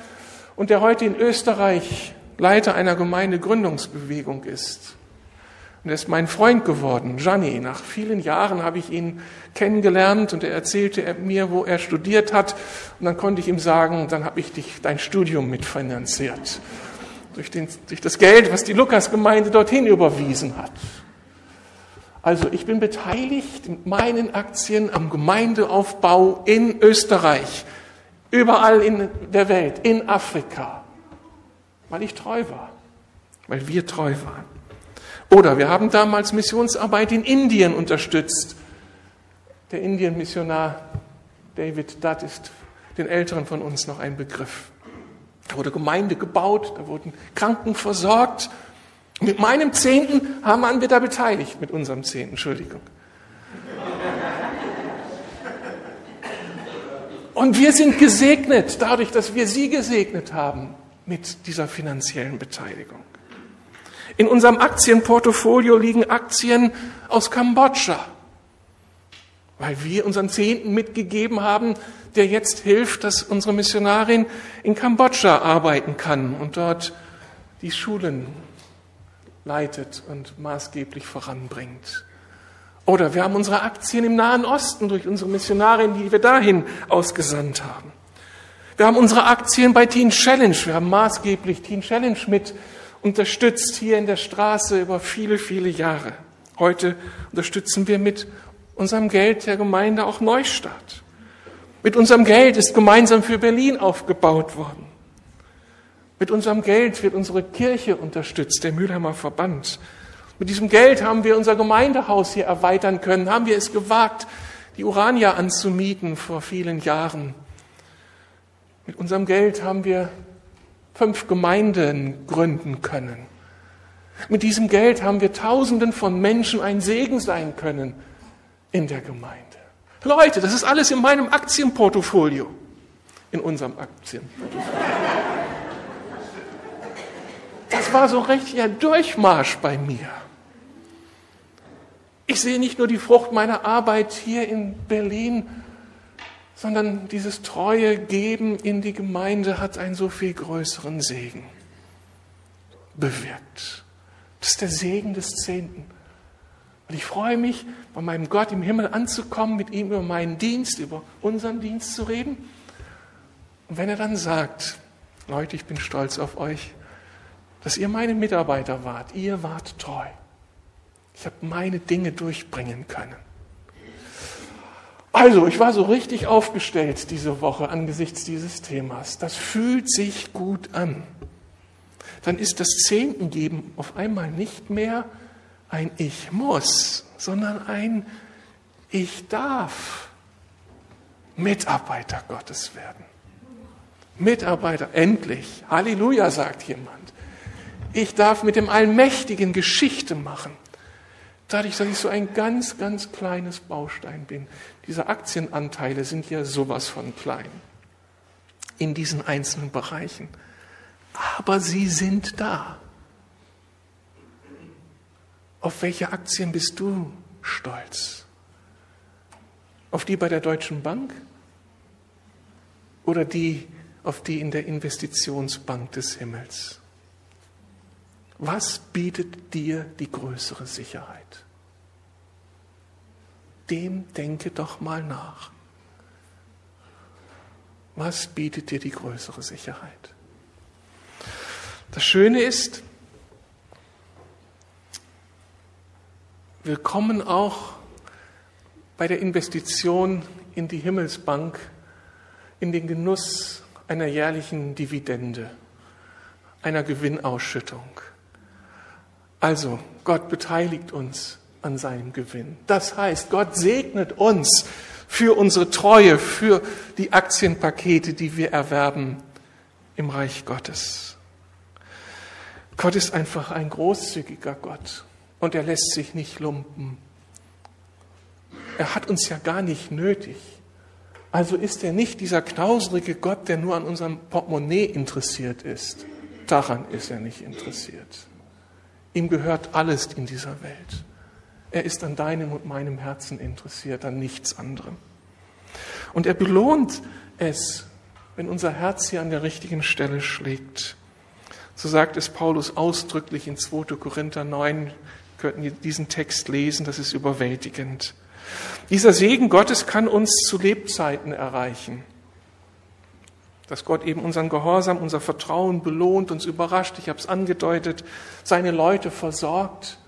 und der heute in Österreich Leiter einer Gemeindegründungsbewegung ist. Und er ist mein Freund geworden, Gianni. Nach vielen Jahren habe ich ihn kennengelernt und er erzählte mir, wo er studiert hat. Und dann konnte ich ihm sagen, dann habe ich dich dein Studium mitfinanziert. Durch, den, durch das Geld, was die Lukasgemeinde dorthin überwiesen hat. Also ich bin beteiligt mit meinen Aktien am Gemeindeaufbau in Österreich, überall in der Welt, in Afrika, weil ich treu war, weil wir treu waren. Oder wir haben damals Missionsarbeit in Indien unterstützt. Der Indien-Missionar David Dutt ist den Älteren von uns noch ein Begriff. Da wurde Gemeinde gebaut, da wurden Kranken versorgt, mit meinem Zehnten haben wir da beteiligt, mit unserem Zehnten, Entschuldigung. Und wir sind gesegnet dadurch, dass wir Sie gesegnet haben mit dieser finanziellen Beteiligung. In unserem Aktienportfolio liegen Aktien aus Kambodscha. weil wir unseren Zehnten mitgegeben haben, der jetzt hilft, dass unsere Missionarin in Kambodscha arbeiten kann und dort die Schulen leitet und maßgeblich voranbringt. Oder wir haben unsere Aktien im Nahen Osten durch unsere Missionarin, die wir dahin ausgesandt haben. Wir haben unsere Aktien bei Teen Challenge. Wir haben maßgeblich Teen Challenge mit unterstützt hier in der Straße über viele, viele Jahre. Heute unterstützen wir mit unserem Geld der Gemeinde auch Neustadt. Mit unserem Geld ist gemeinsam für Berlin aufgebaut worden. Mit unserem Geld wird unsere Kirche unterstützt, der Mülheimer Verband. Mit diesem Geld haben wir unser Gemeindehaus hier erweitern können, haben wir es gewagt, die Urania anzumieten vor vielen Jahren. Mit unserem Geld haben wir fünf Gemeinden gründen können. Mit diesem Geld haben wir Tausenden von Menschen ein Segen sein können in der Gemeinde. Leute, das ist alles in meinem Aktienportfolio. In unserem Aktienportfolio. Das war so richtiger Durchmarsch bei mir. Ich sehe nicht nur die Frucht meiner Arbeit hier in Berlin, sondern dieses treue Geben in die Gemeinde hat einen so viel größeren Segen bewirkt. Das ist der Segen des Zehnten. Und ich freue mich, bei meinem Gott im Himmel anzukommen, mit ihm über meinen Dienst, über unseren Dienst zu reden. Und wenn er dann sagt, Leute, ich bin stolz auf euch, dass ihr meine Mitarbeiter wart, ihr wart treu. Ich habe meine Dinge durchbringen können. Also, ich war so richtig aufgestellt diese Woche angesichts dieses Themas. Das fühlt sich gut an. Dann ist das Zehntengeben auf einmal nicht mehr ein Ich muss, sondern ein Ich darf Mitarbeiter Gottes werden. Mitarbeiter, endlich. Halleluja, sagt jemand. Ich darf mit dem Allmächtigen Geschichte machen. Dadurch, dass ich so ein ganz, ganz kleines Baustein bin. Diese Aktienanteile sind ja sowas von klein in diesen einzelnen Bereichen. Aber sie sind da. Auf welche Aktien bist du stolz? Auf die bei der Deutschen Bank oder die auf die in der Investitionsbank des Himmels? Was bietet dir die größere Sicherheit? Dem denke doch mal nach. Was bietet dir die größere Sicherheit? Das Schöne ist, wir kommen auch bei der Investition in die Himmelsbank in den Genuss einer jährlichen Dividende, einer Gewinnausschüttung. Also, Gott beteiligt uns an seinem Gewinn. Das heißt, Gott segnet uns für unsere Treue, für die Aktienpakete, die wir erwerben im Reich Gottes. Gott ist einfach ein großzügiger Gott und er lässt sich nicht lumpen. Er hat uns ja gar nicht nötig. Also ist er nicht dieser knauserige Gott, der nur an unserem Portemonnaie interessiert ist. Daran ist er nicht interessiert. Ihm gehört alles in dieser Welt. Er ist an deinem und meinem Herzen interessiert, an nichts anderem. Und er belohnt es, wenn unser Herz hier an der richtigen Stelle schlägt. So sagt es Paulus ausdrücklich in 2. Korinther 9. Wir könnten diesen Text lesen, das ist überwältigend. Dieser Segen Gottes kann uns zu Lebzeiten erreichen dass Gott eben unseren Gehorsam, unser Vertrauen belohnt, uns überrascht, ich habe es angedeutet, seine Leute versorgt.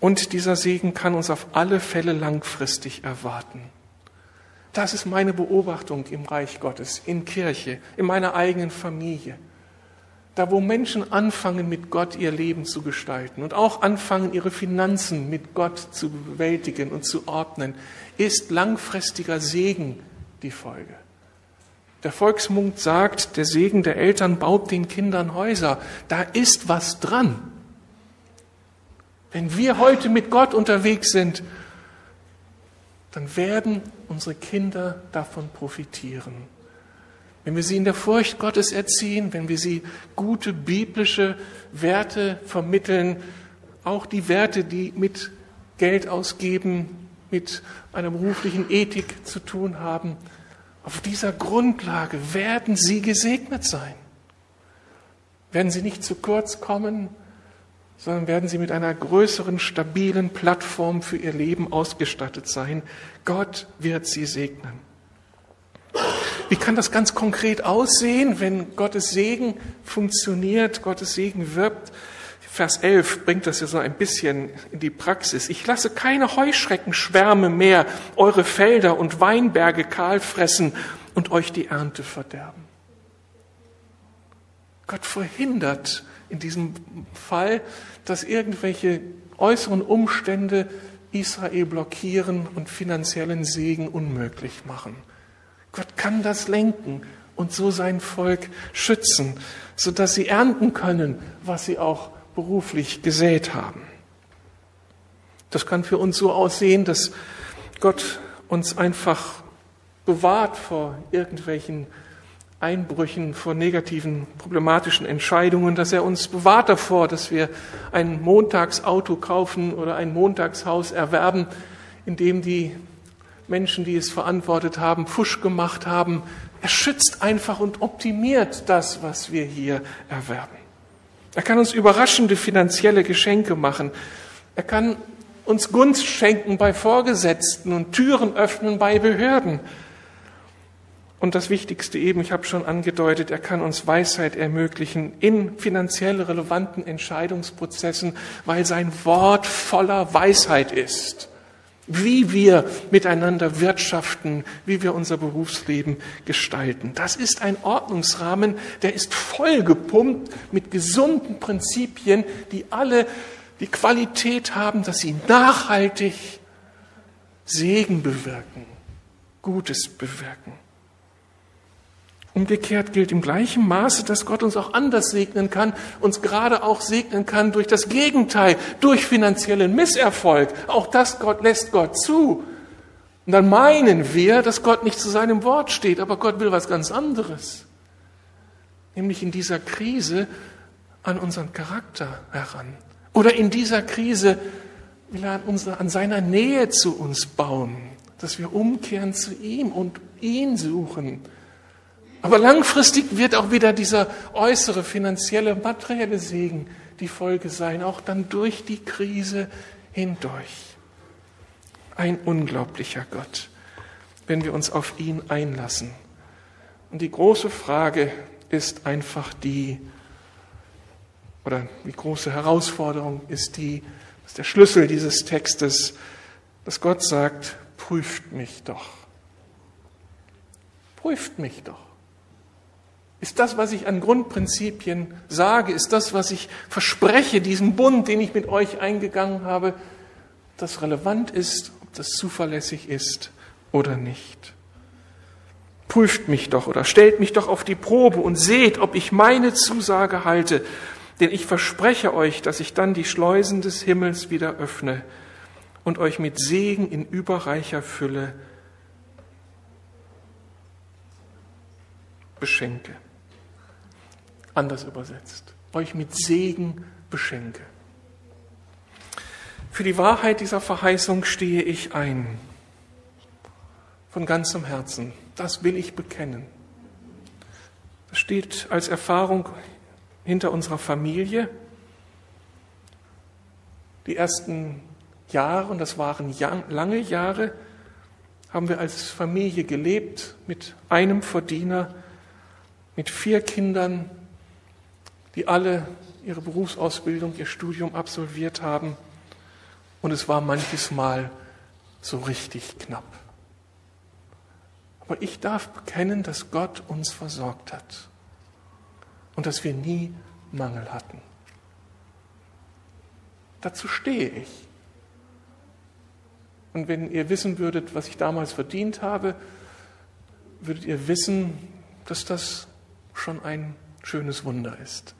Und dieser Segen kann uns auf alle Fälle langfristig erwarten. Das ist meine Beobachtung im Reich Gottes, in Kirche, in meiner eigenen Familie. Da, wo Menschen anfangen, mit Gott ihr Leben zu gestalten und auch anfangen, ihre Finanzen mit Gott zu bewältigen und zu ordnen, ist langfristiger Segen die Folge. Der Volksmund sagt, der Segen der Eltern baut den Kindern Häuser. Da ist was dran. Wenn wir heute mit Gott unterwegs sind, dann werden unsere Kinder davon profitieren. Wenn wir sie in der Furcht Gottes erziehen, wenn wir sie gute biblische Werte vermitteln, auch die Werte, die mit Geld ausgeben, mit einer beruflichen Ethik zu tun haben. Auf dieser Grundlage werden sie gesegnet sein. Werden sie nicht zu kurz kommen, sondern werden sie mit einer größeren, stabilen Plattform für ihr Leben ausgestattet sein. Gott wird sie segnen. Wie kann das ganz konkret aussehen, wenn Gottes Segen funktioniert, Gottes Segen wirkt? Vers 11 bringt das ja so ein bisschen in die Praxis. Ich lasse keine Heuschreckenschwärme mehr eure Felder und Weinberge kahl fressen und euch die Ernte verderben. Gott verhindert in diesem Fall, dass irgendwelche äußeren Umstände Israel blockieren und finanziellen Segen unmöglich machen. Gott kann das lenken und so sein Volk schützen, sodass sie ernten können, was sie auch beruflich gesät haben. Das kann für uns so aussehen, dass Gott uns einfach bewahrt vor irgendwelchen Einbrüchen, vor negativen, problematischen Entscheidungen, dass er uns bewahrt davor, dass wir ein Montagsauto kaufen oder ein Montagshaus erwerben, in dem die Menschen, die es verantwortet haben, Fusch gemacht haben. Er schützt einfach und optimiert das, was wir hier erwerben. Er kann uns überraschende finanzielle Geschenke machen. Er kann uns Gunst schenken bei Vorgesetzten und Türen öffnen bei Behörden. Und das Wichtigste eben, ich habe schon angedeutet, er kann uns Weisheit ermöglichen in finanziell relevanten Entscheidungsprozessen, weil sein Wort voller Weisheit ist wie wir miteinander wirtschaften, wie wir unser Berufsleben gestalten. Das ist ein Ordnungsrahmen, der ist vollgepumpt mit gesunden Prinzipien, die alle die Qualität haben, dass sie nachhaltig Segen bewirken, Gutes bewirken. Umgekehrt gilt im gleichen Maße, dass Gott uns auch anders segnen kann, uns gerade auch segnen kann durch das Gegenteil, durch finanziellen Misserfolg. Auch das Gott lässt Gott zu. Und dann meinen wir, dass Gott nicht zu seinem Wort steht, aber Gott will was ganz anderes. Nämlich in dieser Krise an unseren Charakter heran. Oder in dieser Krise will er an, an seiner Nähe zu uns bauen, dass wir umkehren zu ihm und ihn suchen aber langfristig wird auch wieder dieser äußere finanzielle, materielle Segen die Folge sein, auch dann durch die Krise hindurch. Ein unglaublicher Gott, wenn wir uns auf ihn einlassen. Und die große Frage ist einfach die, oder die große Herausforderung ist die, das ist der Schlüssel dieses Textes, dass Gott sagt, prüft mich doch. Prüft mich doch. Ist das, was ich an Grundprinzipien sage, ist das, was ich verspreche, diesen Bund, den ich mit euch eingegangen habe, das relevant ist, ob das zuverlässig ist oder nicht? Prüft mich doch oder stellt mich doch auf die Probe und seht, ob ich meine Zusage halte, denn ich verspreche euch, dass ich dann die Schleusen des Himmels wieder öffne und euch mit Segen in überreicher Fülle beschenke anders übersetzt, euch mit Segen beschenke. Für die Wahrheit dieser Verheißung stehe ich ein. Von ganzem Herzen. Das will ich bekennen. Das steht als Erfahrung hinter unserer Familie. Die ersten Jahre, und das waren lange Jahre, haben wir als Familie gelebt mit einem Verdiener, mit vier Kindern, die alle ihre Berufsausbildung, ihr Studium absolviert haben. Und es war manches Mal so richtig knapp. Aber ich darf bekennen, dass Gott uns versorgt hat und dass wir nie Mangel hatten. Dazu stehe ich. Und wenn ihr wissen würdet, was ich damals verdient habe, würdet ihr wissen, dass das schon ein schönes Wunder ist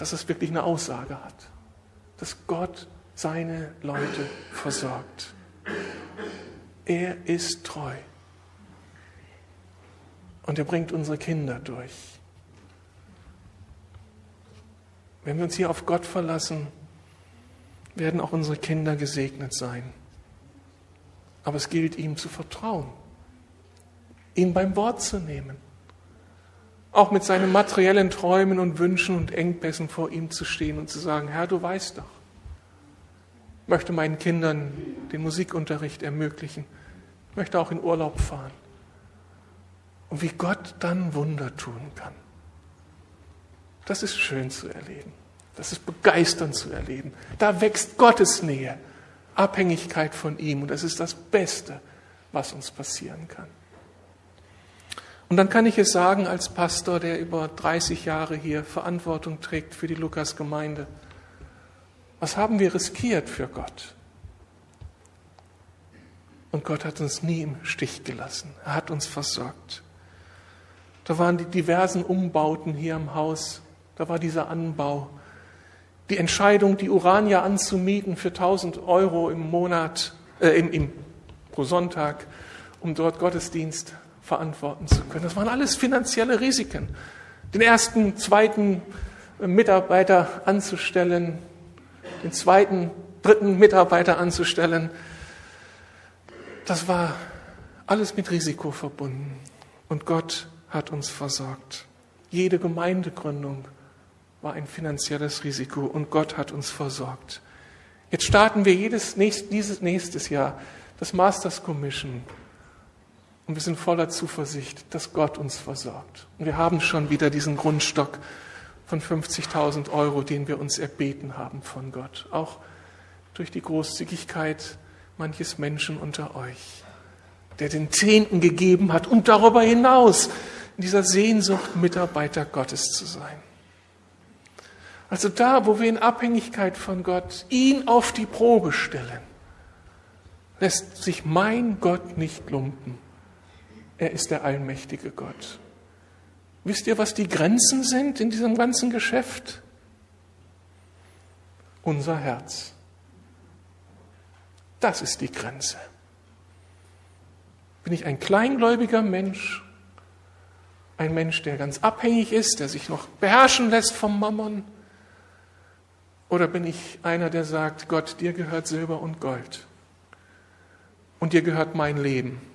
dass es wirklich eine Aussage hat, dass Gott seine Leute versorgt. Er ist treu. Und er bringt unsere Kinder durch. Wenn wir uns hier auf Gott verlassen, werden auch unsere Kinder gesegnet sein. Aber es gilt ihm zu vertrauen, ihn beim Wort zu nehmen, auch mit seinen materiellen Träumen und Wünschen und Engpässen vor ihm zu stehen und zu sagen, Herr, du weißt doch, ich möchte meinen Kindern den Musikunterricht ermöglichen, ich möchte auch in Urlaub fahren. Und wie Gott dann Wunder tun kann. Das ist schön zu erleben. Das ist begeisternd zu erleben. Da wächst Gottes Nähe, Abhängigkeit von ihm. Und das ist das Beste, was uns passieren kann. Und dann kann ich es sagen als Pastor, der über 30 Jahre hier Verantwortung trägt für die Lukas-Gemeinde. Was haben wir riskiert für Gott? Und Gott hat uns nie im Stich gelassen. Er hat uns versorgt. Da waren die diversen Umbauten hier im Haus. Da war dieser Anbau. Die Entscheidung, die Urania anzumieten für 1000 Euro im Monat, äh, im, im, pro Sonntag, um dort Gottesdienst verantworten zu können. Das waren alles finanzielle Risiken. Den ersten, zweiten Mitarbeiter anzustellen, den zweiten, dritten Mitarbeiter anzustellen, das war alles mit Risiko verbunden. Und Gott hat uns versorgt. Jede Gemeindegründung war ein finanzielles Risiko und Gott hat uns versorgt. Jetzt starten wir jedes nächst, dieses nächstes Jahr das Masters Commission und wir sind voller Zuversicht, dass Gott uns versorgt. Und wir haben schon wieder diesen Grundstock von 50.000 Euro, den wir uns erbeten haben von Gott, auch durch die Großzügigkeit manches Menschen unter euch, der den Zehnten gegeben hat und darüber hinaus in dieser Sehnsucht, Mitarbeiter Gottes zu sein. Also da, wo wir in Abhängigkeit von Gott ihn auf die Probe stellen, lässt sich mein Gott nicht lumpen. Er ist der allmächtige Gott. Wisst ihr, was die Grenzen sind in diesem ganzen Geschäft? Unser Herz. Das ist die Grenze. Bin ich ein kleingläubiger Mensch ein Mensch, der ganz abhängig ist, der sich noch beherrschen lässt vom Mammon? Oder bin ich einer, der sagt, Gott, dir gehört Silber und Gold und dir gehört mein Leben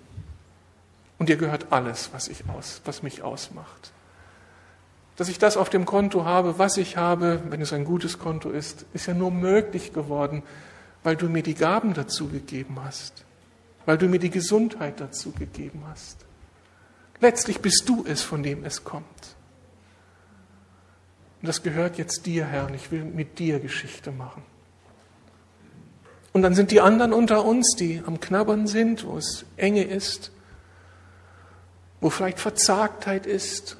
und dir gehört alles, was, ich aus, was mich ausmacht? Dass ich das auf dem Konto habe, was ich habe, wenn es ein gutes Konto ist, ist ja nur möglich geworden, weil du mir die Gaben dazu gegeben hast, weil du mir die Gesundheit dazu gegeben hast. Letztlich bist du es, von dem es kommt. Und das gehört jetzt dir, Herr, und ich will mit dir Geschichte machen. Und dann sind die anderen unter uns, die am Knabbern sind, wo es enge ist, wo vielleicht Verzagtheit ist,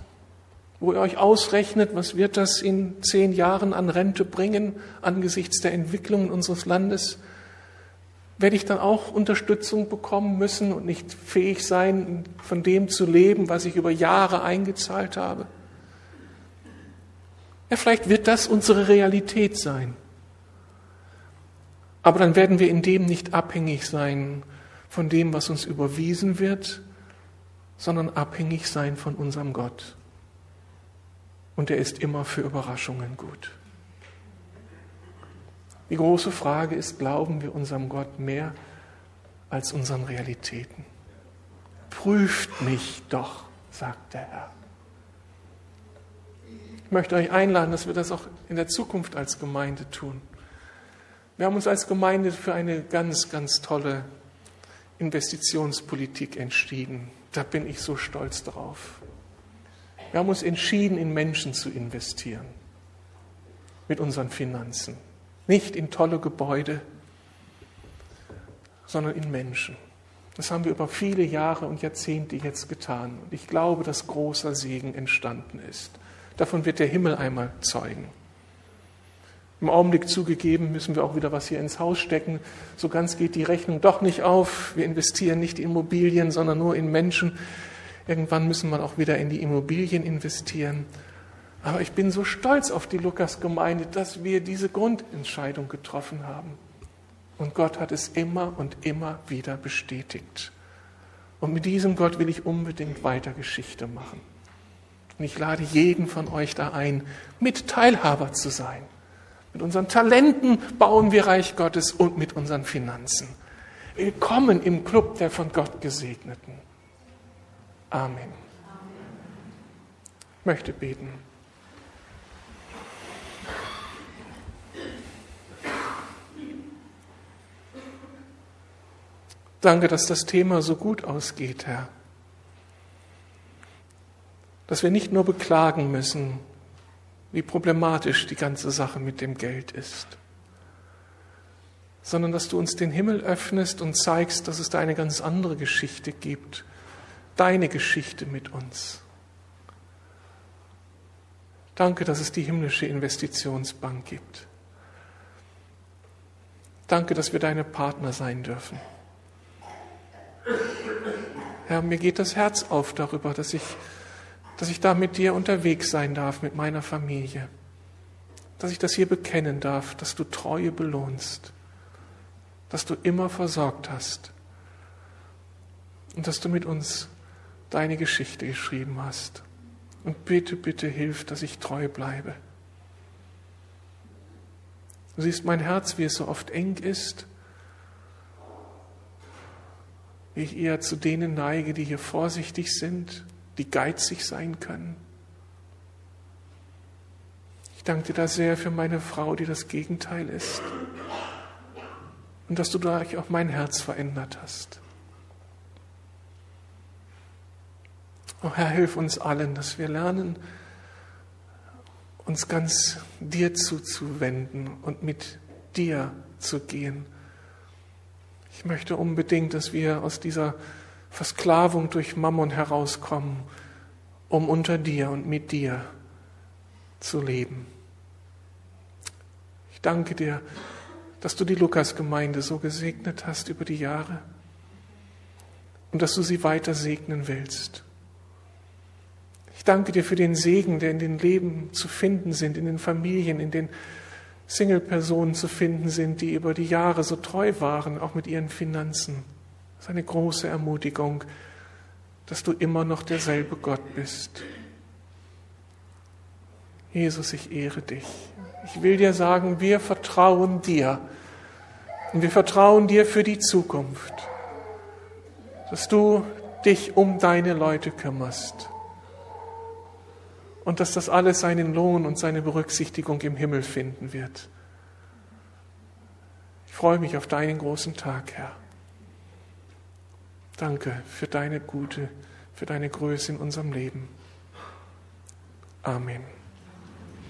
wo ihr euch ausrechnet, was wird das in zehn Jahren an Rente bringen angesichts der Entwicklung unseres Landes werde ich dann auch Unterstützung bekommen müssen und nicht fähig sein, von dem zu leben, was ich über Jahre eingezahlt habe? Ja, vielleicht wird das unsere Realität sein. Aber dann werden wir in dem nicht abhängig sein von dem, was uns überwiesen wird, sondern abhängig sein von unserem Gott. Und er ist immer für Überraschungen gut. Die große Frage ist, glauben wir unserem Gott mehr als unseren Realitäten? Prüft mich doch, sagt der Herr. Ich möchte euch einladen, dass wir das auch in der Zukunft als Gemeinde tun. Wir haben uns als Gemeinde für eine ganz, ganz tolle Investitionspolitik entschieden. Da bin ich so stolz drauf. Wir haben uns entschieden, in Menschen zu investieren mit unseren Finanzen. Nicht in tolle Gebäude, sondern in Menschen. Das haben wir über viele Jahre und Jahrzehnte jetzt getan. Und ich glaube, dass großer Segen entstanden ist. Davon wird der Himmel einmal zeugen. Im Augenblick zugegeben müssen wir auch wieder was hier ins Haus stecken. So ganz geht die Rechnung doch nicht auf. Wir investieren nicht in Immobilien, sondern nur in Menschen. Irgendwann müssen wir auch wieder in die Immobilien investieren. Aber ich bin so stolz auf die Lukas-Gemeinde, dass wir diese Grundentscheidung getroffen haben. Und Gott hat es immer und immer wieder bestätigt. Und mit diesem Gott will ich unbedingt weiter Geschichte machen. Und ich lade jeden von euch da ein, mit Teilhaber zu sein. Mit unseren Talenten bauen wir Reich Gottes und mit unseren Finanzen. Willkommen im Club der von Gott Gesegneten. Amen. Ich möchte beten. Danke, dass das Thema so gut ausgeht, Herr. Dass wir nicht nur beklagen müssen, wie problematisch die ganze Sache mit dem Geld ist, sondern dass du uns den Himmel öffnest und zeigst, dass es da eine ganz andere Geschichte gibt, deine Geschichte mit uns. Danke, dass es die himmlische Investitionsbank gibt. Danke, dass wir deine Partner sein dürfen. Herr, mir geht das Herz auf darüber, dass ich, dass ich da mit dir unterwegs sein darf, mit meiner Familie. Dass ich das hier bekennen darf, dass du Treue belohnst, dass du immer versorgt hast und dass du mit uns deine Geschichte geschrieben hast. Und bitte, bitte hilf, dass ich treu bleibe. Du siehst mein Herz, wie es so oft eng ist wie ich eher zu denen neige, die hier vorsichtig sind, die geizig sein können. Ich danke dir da sehr für meine Frau, die das Gegenteil ist. Und dass du dadurch auch mein Herz verändert hast. Oh Herr, hilf uns allen, dass wir lernen, uns ganz dir zuzuwenden und mit dir zu gehen ich möchte unbedingt, dass wir aus dieser Versklavung durch Mammon herauskommen, um unter dir und mit dir zu leben. Ich danke dir, dass du die Lukasgemeinde so gesegnet hast über die Jahre und dass du sie weiter segnen willst. Ich danke dir für den Segen, der in den Leben zu finden sind, in den Familien, in den Single-Personen zu finden sind, die über die Jahre so treu waren, auch mit ihren Finanzen. Das ist eine große Ermutigung, dass du immer noch derselbe Gott bist. Jesus, ich ehre dich. Ich will dir sagen, wir vertrauen dir. Und wir vertrauen dir für die Zukunft, dass du dich um deine Leute kümmerst und dass das alles seinen Lohn und seine Berücksichtigung im Himmel finden wird. Ich freue mich auf deinen großen Tag, Herr. Danke für deine Gute, für deine Größe in unserem Leben. Amen.